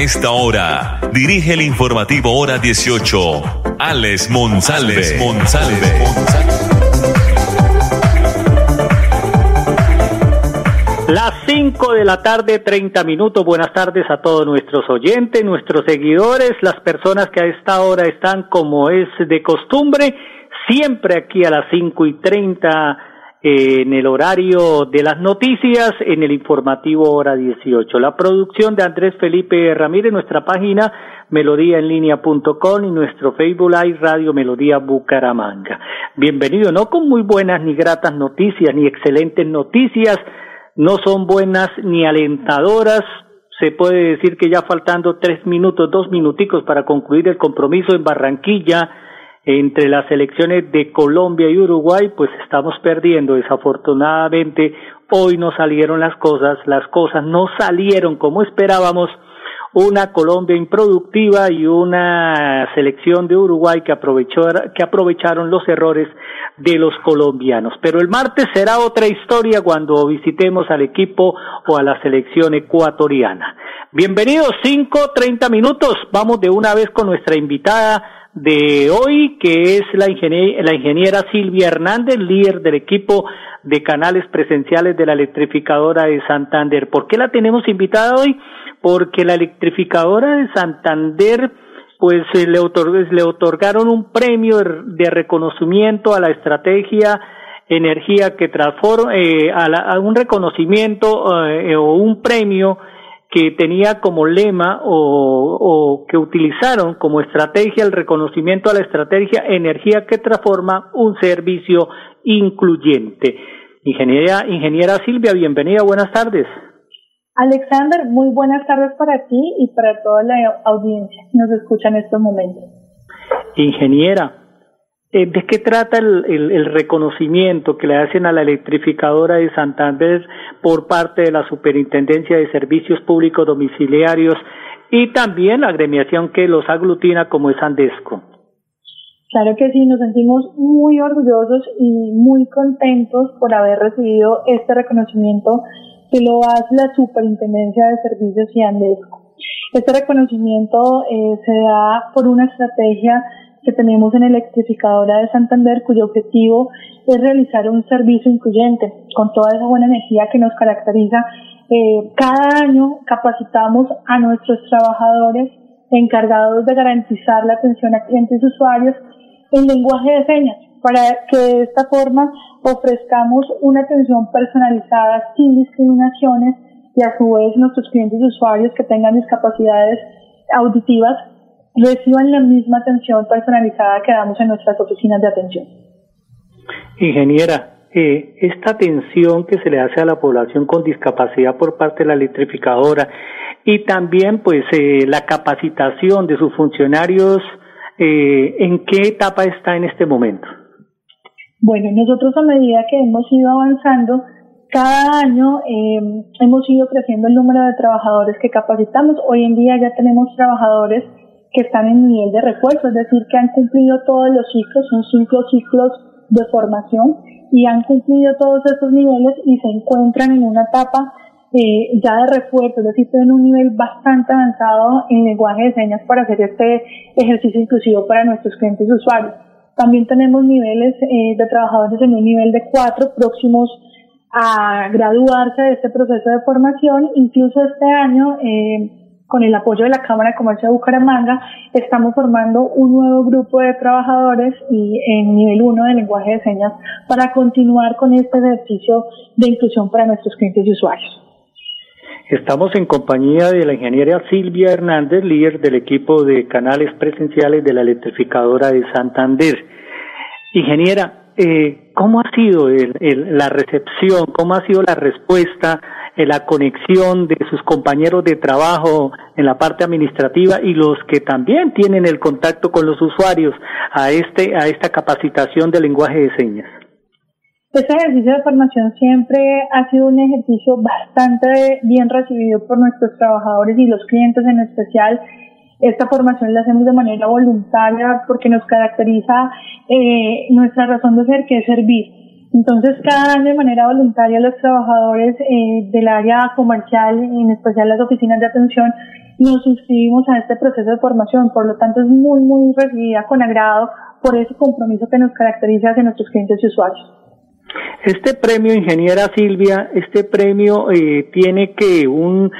A esta hora, dirige el informativo Hora 18, Alex Monsalve. Las 5 de la tarde, 30 minutos. Buenas tardes a todos nuestros oyentes, nuestros seguidores, las personas que a esta hora están como es de costumbre, siempre aquí a las 5 y 30 eh, en el horario de las noticias, en el informativo hora 18. La producción de Andrés Felipe Ramírez, nuestra página melodíaenlínea.com y nuestro Facebook Live Radio Melodía Bucaramanga. Bienvenido, no con muy buenas ni gratas noticias, ni excelentes noticias, no son buenas ni alentadoras. Se puede decir que ya faltando tres minutos, dos minuticos para concluir el compromiso en Barranquilla entre las selecciones de Colombia y Uruguay, pues estamos perdiendo. Desafortunadamente, hoy no salieron las cosas, las cosas no salieron como esperábamos una Colombia improductiva y una selección de Uruguay que, aprovechó, que aprovecharon los errores de los colombianos. Pero el martes será otra historia cuando visitemos al equipo o a la selección ecuatoriana. Bienvenidos, cinco, treinta minutos. Vamos de una vez con nuestra invitada de hoy, que es la, la ingeniera Silvia Hernández, líder del equipo de canales presenciales de la electrificadora de Santander. ¿Por qué la tenemos invitada hoy? porque la electrificadora de Santander pues le, le otorgaron un premio de reconocimiento a la estrategia energía que transforma, eh, a, un reconocimiento eh, o un premio que tenía como lema o, o, que utilizaron como estrategia el reconocimiento a la estrategia energía que transforma un servicio incluyente. Ingeniera, ingeniera Silvia, bienvenida, buenas tardes. Alexander, muy buenas tardes para ti y para toda la audiencia que nos escucha en estos momentos. Ingeniera, ¿de qué trata el, el, reconocimiento que le hacen a la electrificadora de Santander por parte de la Superintendencia de Servicios Públicos Domiciliarios y también la agremiación que los aglutina como es Andesco? Claro que sí, nos sentimos muy orgullosos y muy contentos por haber recibido este reconocimiento que lo hace la Superintendencia de Servicios y Andesco. Este reconocimiento eh, se da por una estrategia que tenemos en Electrificadora de Santander, cuyo objetivo es realizar un servicio incluyente con toda esa buena energía que nos caracteriza. Eh, cada año capacitamos a nuestros trabajadores encargados de garantizar la atención a clientes y usuarios en lenguaje de señas para que de esta forma ofrezcamos una atención personalizada sin discriminaciones y a su vez nuestros clientes y usuarios que tengan discapacidades auditivas reciban la misma atención personalizada que damos en nuestras oficinas de atención. Ingeniera, eh, esta atención que se le hace a la población con discapacidad por parte de la electrificadora y también pues eh, la capacitación de sus funcionarios, eh, ¿en qué etapa está en este momento? Bueno, nosotros a medida que hemos ido avanzando, cada año eh, hemos ido creciendo el número de trabajadores que capacitamos. Hoy en día ya tenemos trabajadores que están en nivel de refuerzo, es decir, que han cumplido todos los ciclos, son cinco ciclos de formación y han cumplido todos esos niveles y se encuentran en una etapa eh, ya de refuerzo, es decir, en un nivel bastante avanzado en lenguaje de señas para hacer este ejercicio inclusivo para nuestros clientes usuarios. También tenemos niveles eh, de trabajadores en un nivel de cuatro próximos a graduarse de este proceso de formación. Incluso este año, eh, con el apoyo de la Cámara de Comercio de Bucaramanga, estamos formando un nuevo grupo de trabajadores y en nivel 1 de lenguaje de señas para continuar con este ejercicio de inclusión para nuestros clientes y usuarios. Estamos en compañía de la ingeniera Silvia Hernández, líder del equipo de canales presenciales de la electrificadora de Santander. Ingeniera, eh, ¿cómo ha sido la recepción, cómo ha sido la respuesta la conexión de sus compañeros de trabajo en la parte administrativa y los que también tienen el contacto con los usuarios a este a esta capacitación de lenguaje de señas. Este ejercicio de formación siempre ha sido un ejercicio bastante bien recibido por nuestros trabajadores y los clientes en especial. Esta formación la hacemos de manera voluntaria porque nos caracteriza eh, nuestra razón de ser, que es servir. Entonces, cada año de manera voluntaria los trabajadores eh, del área comercial, en especial las oficinas de atención, nos inscribimos a este proceso de formación. Por lo tanto, es muy, muy recibida con agrado por ese compromiso que nos caracteriza hacia nuestros clientes y usuarios. Este premio, ingeniera Silvia, este premio eh, tiene que un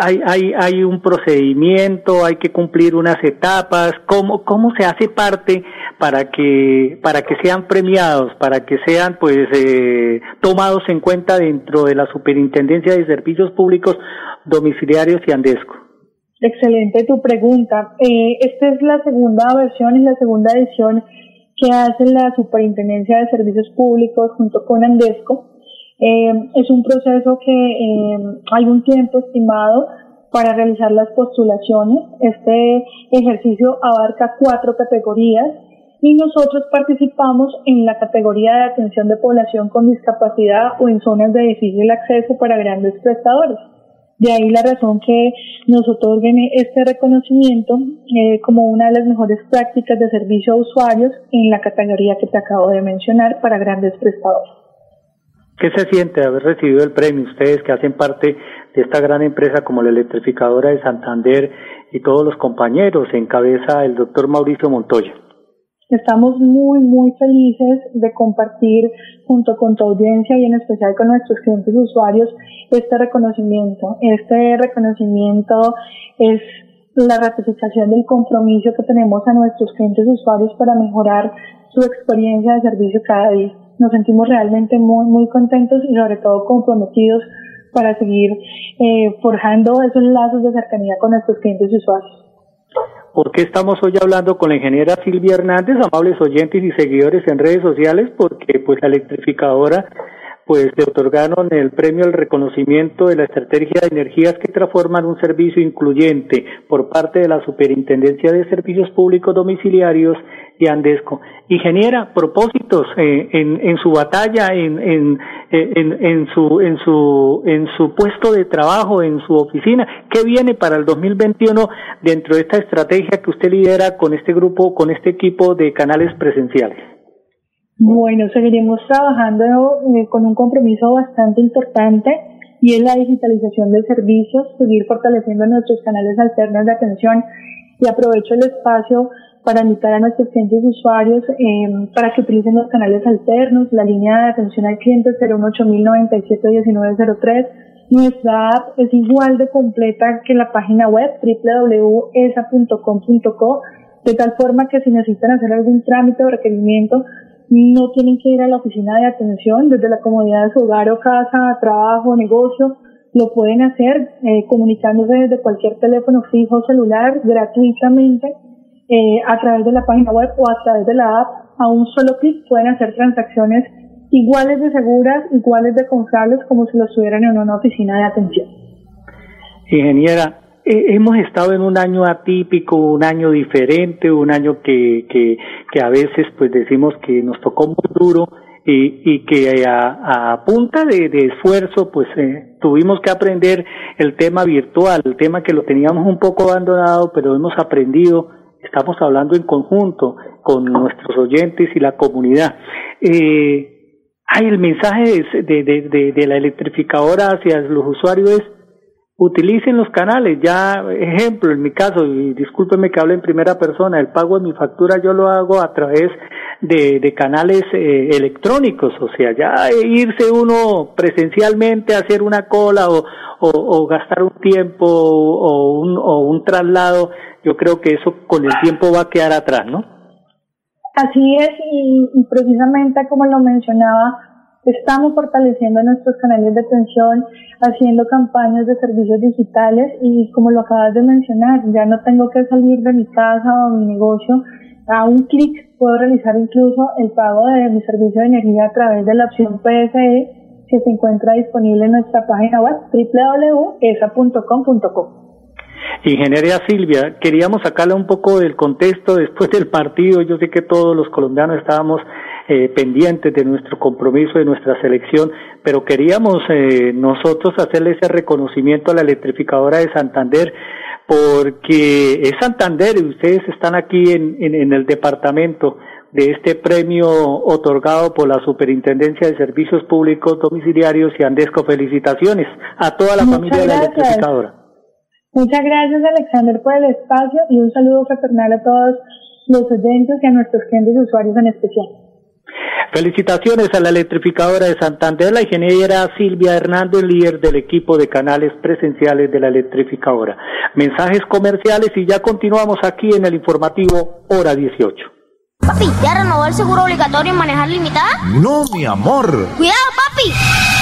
hay, hay, hay un procedimiento, hay que cumplir unas etapas. ¿Cómo, cómo se hace parte para que para que sean premiados, para que sean pues eh, tomados en cuenta dentro de la Superintendencia de Servicios Públicos Domiciliarios y Andesco? Excelente tu pregunta. Eh, esta es la segunda versión, y la segunda edición que hace la Superintendencia de Servicios Públicos junto con Andesco. Eh, es un proceso que eh, hay un tiempo estimado para realizar las postulaciones. Este ejercicio abarca cuatro categorías y nosotros participamos en la categoría de atención de población con discapacidad o en zonas de difícil acceso para grandes prestadores. De ahí la razón que nos otorguen este reconocimiento eh, como una de las mejores prácticas de servicio a usuarios en la categoría que te acabo de mencionar para grandes prestadores. ¿Qué se siente haber recibido el premio ustedes que hacen parte de esta gran empresa como la electrificadora de Santander y todos los compañeros en cabeza el doctor Mauricio Montoya? Estamos muy, muy felices de compartir junto con tu audiencia y en especial con nuestros clientes y usuarios este reconocimiento. Este reconocimiento es la ratificación del compromiso que tenemos a nuestros clientes y usuarios para mejorar su experiencia de servicio cada día. Nos sentimos realmente muy, muy contentos y sobre todo comprometidos para seguir eh, forjando esos lazos de cercanía con nuestros clientes y usuarios. ¿Por qué estamos hoy hablando con la ingeniera Silvia Hernández, amables oyentes y seguidores en redes sociales? Porque pues la electrificadora pues le otorgaron el premio al reconocimiento de la estrategia de energías que transforman un servicio incluyente por parte de la Superintendencia de Servicios Públicos Domiciliarios y Andesco. Ingeniera, propósitos eh, en, en, su batalla, en, en, en, su, en, su, en su puesto de trabajo, en su oficina, ¿qué viene para el 2021 dentro de esta estrategia que usted lidera con este grupo, con este equipo de canales presenciales? Bueno, seguiremos trabajando eh, con un compromiso bastante importante y es la digitalización de servicios, seguir fortaleciendo nuestros canales alternos de atención y aprovecho el espacio para invitar a nuestros clientes usuarios eh, para que utilicen los canales alternos, la línea de atención al cliente 018-1903. Nuestra app es igual de completa que la página web www.esa.com.co, de tal forma que si necesitan hacer algún trámite o requerimiento, no tienen que ir a la oficina de atención desde la comodidad de su hogar o casa, trabajo, negocio. Lo pueden hacer eh, comunicándose desde cualquier teléfono fijo o celular gratuitamente eh, a través de la página web o a través de la app. A un solo clic pueden hacer transacciones iguales de seguras, iguales de confiables como si lo estuvieran en una oficina de atención. Ingeniera, eh, hemos estado en un año atípico, un año diferente, un año que, que, que a veces pues decimos que nos tocó muy duro y, y que a, a punta de, de, esfuerzo pues eh, tuvimos que aprender el tema virtual, el tema que lo teníamos un poco abandonado, pero hemos aprendido, estamos hablando en conjunto con nuestros oyentes y la comunidad. Eh, ay, el mensaje de, de, de, de la electrificadora hacia los usuarios es utilicen los canales. Ya, ejemplo, en mi caso, y discúlpeme que hable en primera persona, el pago de mi factura yo lo hago a través de, canales eh, electrónicos, o sea, ya irse uno presencialmente a hacer una cola o, o, gastar un tiempo o un, o un traslado, yo creo que eso con el tiempo va a quedar atrás, ¿no? Así es, y precisamente como lo mencionaba, Estamos fortaleciendo nuestros canales de atención, haciendo campañas de servicios digitales y como lo acabas de mencionar, ya no tengo que salir de mi casa o mi negocio. A un clic puedo realizar incluso el pago de mi servicio de energía a través de la opción PSE que se encuentra disponible en nuestra página web www.esa.com.co. Ingeniería Silvia, queríamos sacarle un poco del contexto después del partido. Yo sé que todos los colombianos estábamos eh, pendientes de nuestro compromiso, de nuestra selección, pero queríamos eh, nosotros hacerle ese reconocimiento a la electrificadora de Santander, porque es Santander y ustedes están aquí en, en, el departamento de este premio otorgado por la Superintendencia de Servicios Públicos Domiciliarios y Andesco. Felicitaciones a toda la familia de la electrificadora. Muchas gracias Alexander por el espacio y un saludo fraternal a todos los oyentes y a nuestros clientes y usuarios en especial. Felicitaciones a la electrificadora de Santander, la ingeniera Silvia Hernández, líder del equipo de canales presenciales de la electrificadora. Mensajes comerciales y ya continuamos aquí en el informativo Hora 18. Papi, ¿ya renovó el seguro obligatorio en manejar limitada? No, mi amor. Cuidado, papi.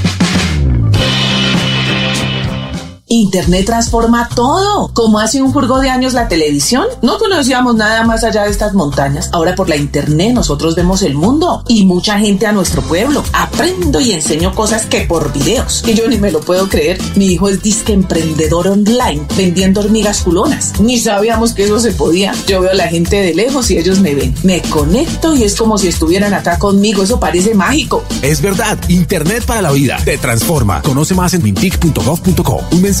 Internet transforma todo. Como hace un furgo de años la televisión, no conocíamos nada más allá de estas montañas. Ahora por la Internet nosotros vemos el mundo y mucha gente a nuestro pueblo. Aprendo y enseño cosas que por videos. Y yo ni me lo puedo creer. Mi hijo es disque emprendedor online vendiendo hormigas culonas. Ni sabíamos que eso se podía. Yo veo a la gente de lejos y ellos me ven. Me conecto y es como si estuvieran acá conmigo. Eso parece mágico. Es verdad. Internet para la vida. Te transforma. Conoce más en mintic.gov.co. Un mensaje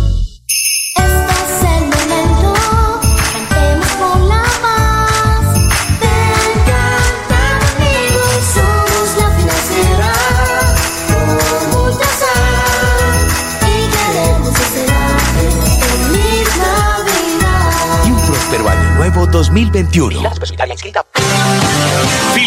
2021.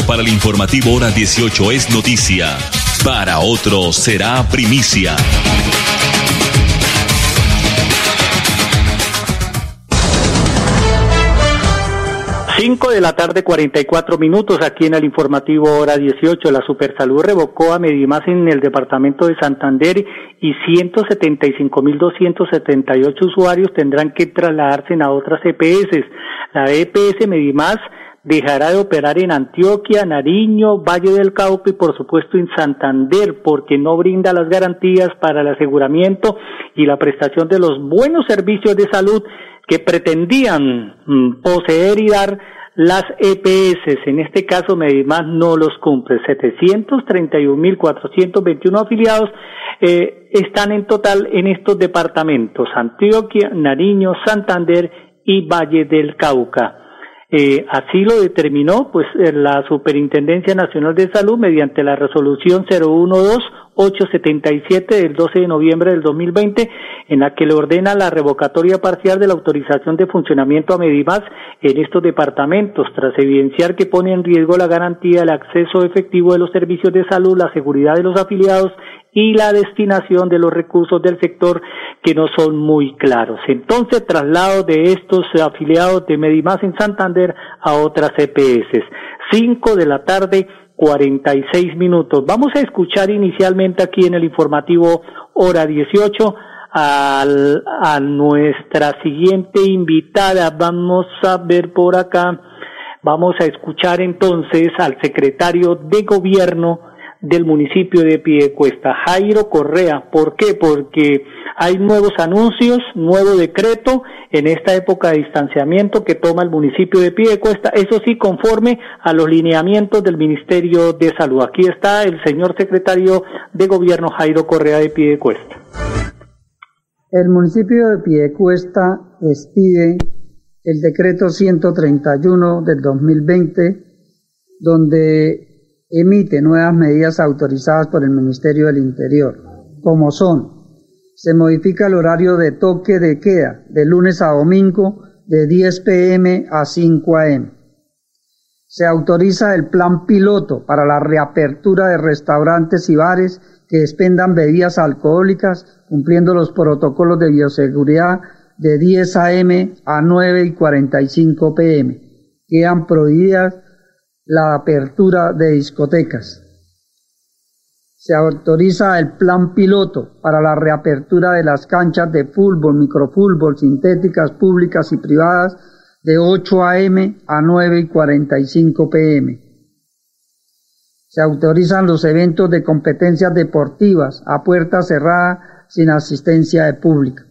Para el informativo hora 18 es noticia, para otro será primicia. 5 de la tarde, 44 minutos, aquí en el informativo hora 18. La Supersalud revocó a Medimás en el departamento de Santander y 175.278 usuarios tendrán que trasladarse a otras EPS. La EPS Medimás dejará de operar en Antioquia, Nariño, Valle del Cauca y por supuesto en Santander porque no brinda las garantías para el aseguramiento y la prestación de los buenos servicios de salud que pretendían mm, poseer y dar las EPS, en este caso Medimás no los cumple. 731.421 afiliados eh, están en total en estos departamentos, Antioquia, Nariño, Santander y Valle del Cauca. Eh, así lo determinó pues la Superintendencia Nacional de Salud mediante la resolución 012 877 del 12 de noviembre del 2020, en la que le ordena la revocatoria parcial de la autorización de funcionamiento a Medimás en estos departamentos, tras evidenciar que pone en riesgo la garantía del acceso efectivo de los servicios de salud, la seguridad de los afiliados y la destinación de los recursos del sector que no son muy claros. Entonces, traslado de estos afiliados de Medimás en Santander a otras EPS. Cinco de la tarde, 46 minutos. Vamos a escuchar inicialmente aquí en el informativo hora 18 al, a nuestra siguiente invitada. Vamos a ver por acá. Vamos a escuchar entonces al secretario de gobierno del municipio de Piedecuesta, Jairo Correa. ¿Por qué? Porque hay nuevos anuncios, nuevo decreto en esta época de distanciamiento que toma el municipio de Piedecuesta, eso sí conforme a los lineamientos del Ministerio de Salud. Aquí está el señor secretario de Gobierno Jairo Correa de Piedecuesta. El municipio de Piedecuesta expide el decreto 131 del 2020 donde emite nuevas medidas autorizadas por el Ministerio del Interior, como son, se modifica el horario de toque de queda de lunes a domingo de 10 pm a 5 am. Se autoriza el plan piloto para la reapertura de restaurantes y bares que expendan bebidas alcohólicas cumpliendo los protocolos de bioseguridad de 10 am a 9 y 45 pm. Quedan prohibidas la apertura de discotecas. Se autoriza el plan piloto para la reapertura de las canchas de fútbol, microfútbol, sintéticas públicas y privadas de 8 a.m. a 9 y 45 p.m. Se autorizan los eventos de competencias deportivas a puerta cerrada sin asistencia de público.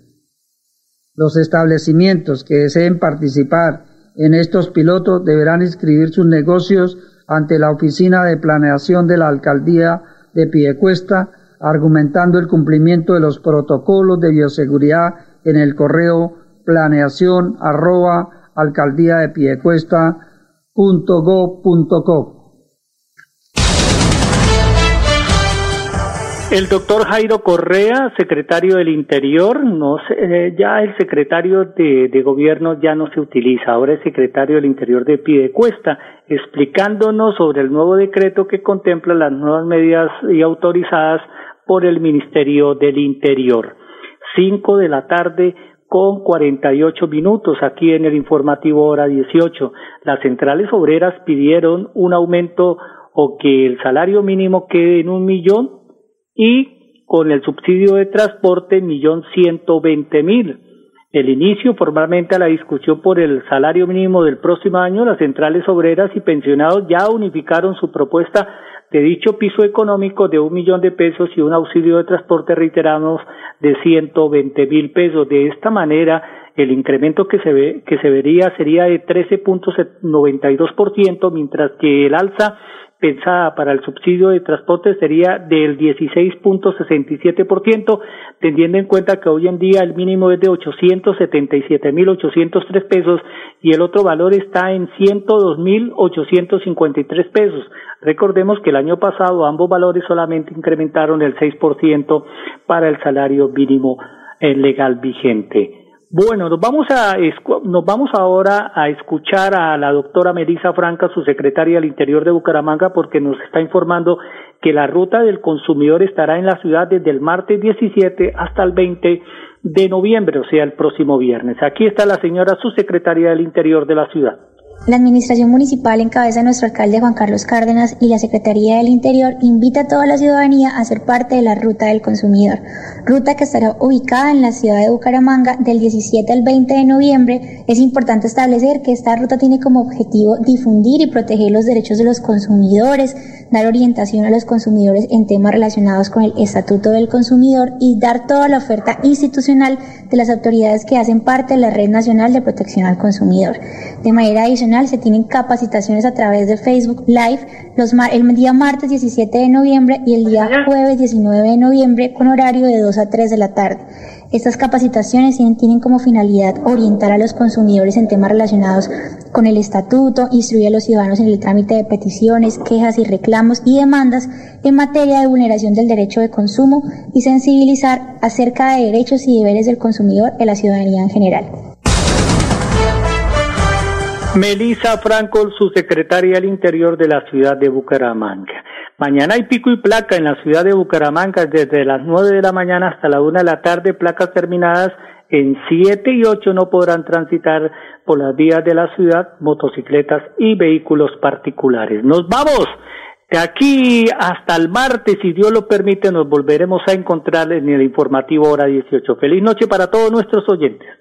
Los establecimientos que deseen participar en estos pilotos deberán inscribir sus negocios ante la Oficina de Planeación de la Alcaldía de Piedecuesta, argumentando el cumplimiento de los protocolos de bioseguridad en el correo planeación arroba alcaldía de El doctor Jairo Correa, secretario del Interior, no eh, ya el secretario de, de, Gobierno ya no se utiliza, ahora es secretario del Interior de Piedecuesta, explicándonos sobre el nuevo decreto que contempla las nuevas medidas y autorizadas por el Ministerio del Interior. Cinco de la tarde con 48 minutos aquí en el informativo hora 18. Las centrales obreras pidieron un aumento o que el salario mínimo quede en un millón y con el subsidio de transporte millón ciento veinte mil. El inicio formalmente a la discusión por el salario mínimo del próximo año, las centrales obreras y pensionados ya unificaron su propuesta de dicho piso económico de un millón de pesos y un auxilio de transporte reiteramos de ciento veinte mil pesos. De esta manera, el incremento que se ve, que se vería sería de 13.92%, mientras que el alza pensada para el subsidio de transporte sería del 16.67%, teniendo en cuenta que hoy en día el mínimo es de 877.803 pesos y el otro valor está en 102.853 pesos. Recordemos que el año pasado ambos valores solamente incrementaron el 6% para el salario mínimo legal vigente. Bueno, nos vamos a nos vamos ahora a escuchar a la doctora Melissa Franca, su secretaria del Interior de Bucaramanga, porque nos está informando que la ruta del consumidor estará en la ciudad desde el martes 17 hasta el 20 de noviembre, o sea, el próximo viernes. Aquí está la señora subsecretaria del Interior de la ciudad. La Administración Municipal en cabeza de nuestro alcalde Juan Carlos Cárdenas y la Secretaría del Interior invita a toda la ciudadanía a ser parte de la Ruta del Consumidor, ruta que estará ubicada en la ciudad de Bucaramanga del 17 al 20 de noviembre. Es importante establecer que esta ruta tiene como objetivo difundir y proteger los derechos de los consumidores, dar orientación a los consumidores en temas relacionados con el Estatuto del Consumidor y dar toda la oferta institucional de las autoridades que hacen parte de la Red Nacional de Protección al Consumidor. De manera adicional, se tienen capacitaciones a través de Facebook Live los el día martes 17 de noviembre y el día jueves 19 de noviembre con horario de 2 a 3 de la tarde. Estas capacitaciones tienen como finalidad orientar a los consumidores en temas relacionados con el estatuto, instruir a los ciudadanos en el trámite de peticiones, quejas y reclamos y demandas en materia de vulneración del derecho de consumo y sensibilizar acerca de derechos y deberes del consumidor en la ciudadanía en general. Melissa Franco, su secretaria del Interior de la ciudad de Bucaramanga. Mañana hay pico y placa en la ciudad de Bucaramanga desde las nueve de la mañana hasta la una de la tarde, placas terminadas en siete y ocho no podrán transitar por las vías de la ciudad motocicletas y vehículos particulares. Nos vamos. De aquí hasta el martes, si Dios lo permite, nos volveremos a encontrar en el informativo hora 18. Feliz noche para todos nuestros oyentes.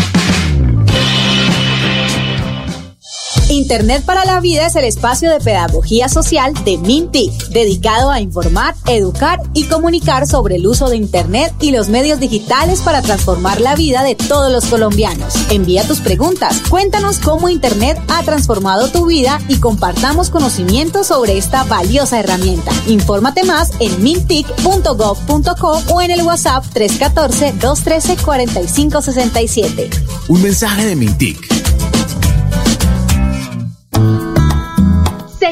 Internet para la Vida es el espacio de pedagogía social de Mintic, dedicado a informar, educar y comunicar sobre el uso de Internet y los medios digitales para transformar la vida de todos los colombianos. Envía tus preguntas, cuéntanos cómo Internet ha transformado tu vida y compartamos conocimientos sobre esta valiosa herramienta. Infórmate más en mintic.gov.co o en el WhatsApp 314-213-4567. Un mensaje de Mintic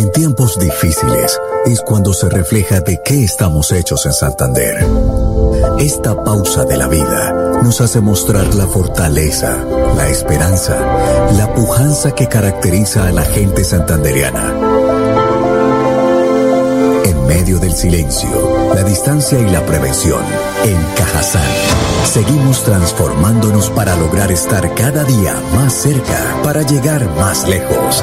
En tiempos difíciles es cuando se refleja de qué estamos hechos en Santander. Esta pausa de la vida nos hace mostrar la fortaleza, la esperanza, la pujanza que caracteriza a la gente santandereana. En medio del el silencio, la distancia y la prevención. En Cajazán, seguimos transformándonos para lograr estar cada día más cerca, para llegar más lejos.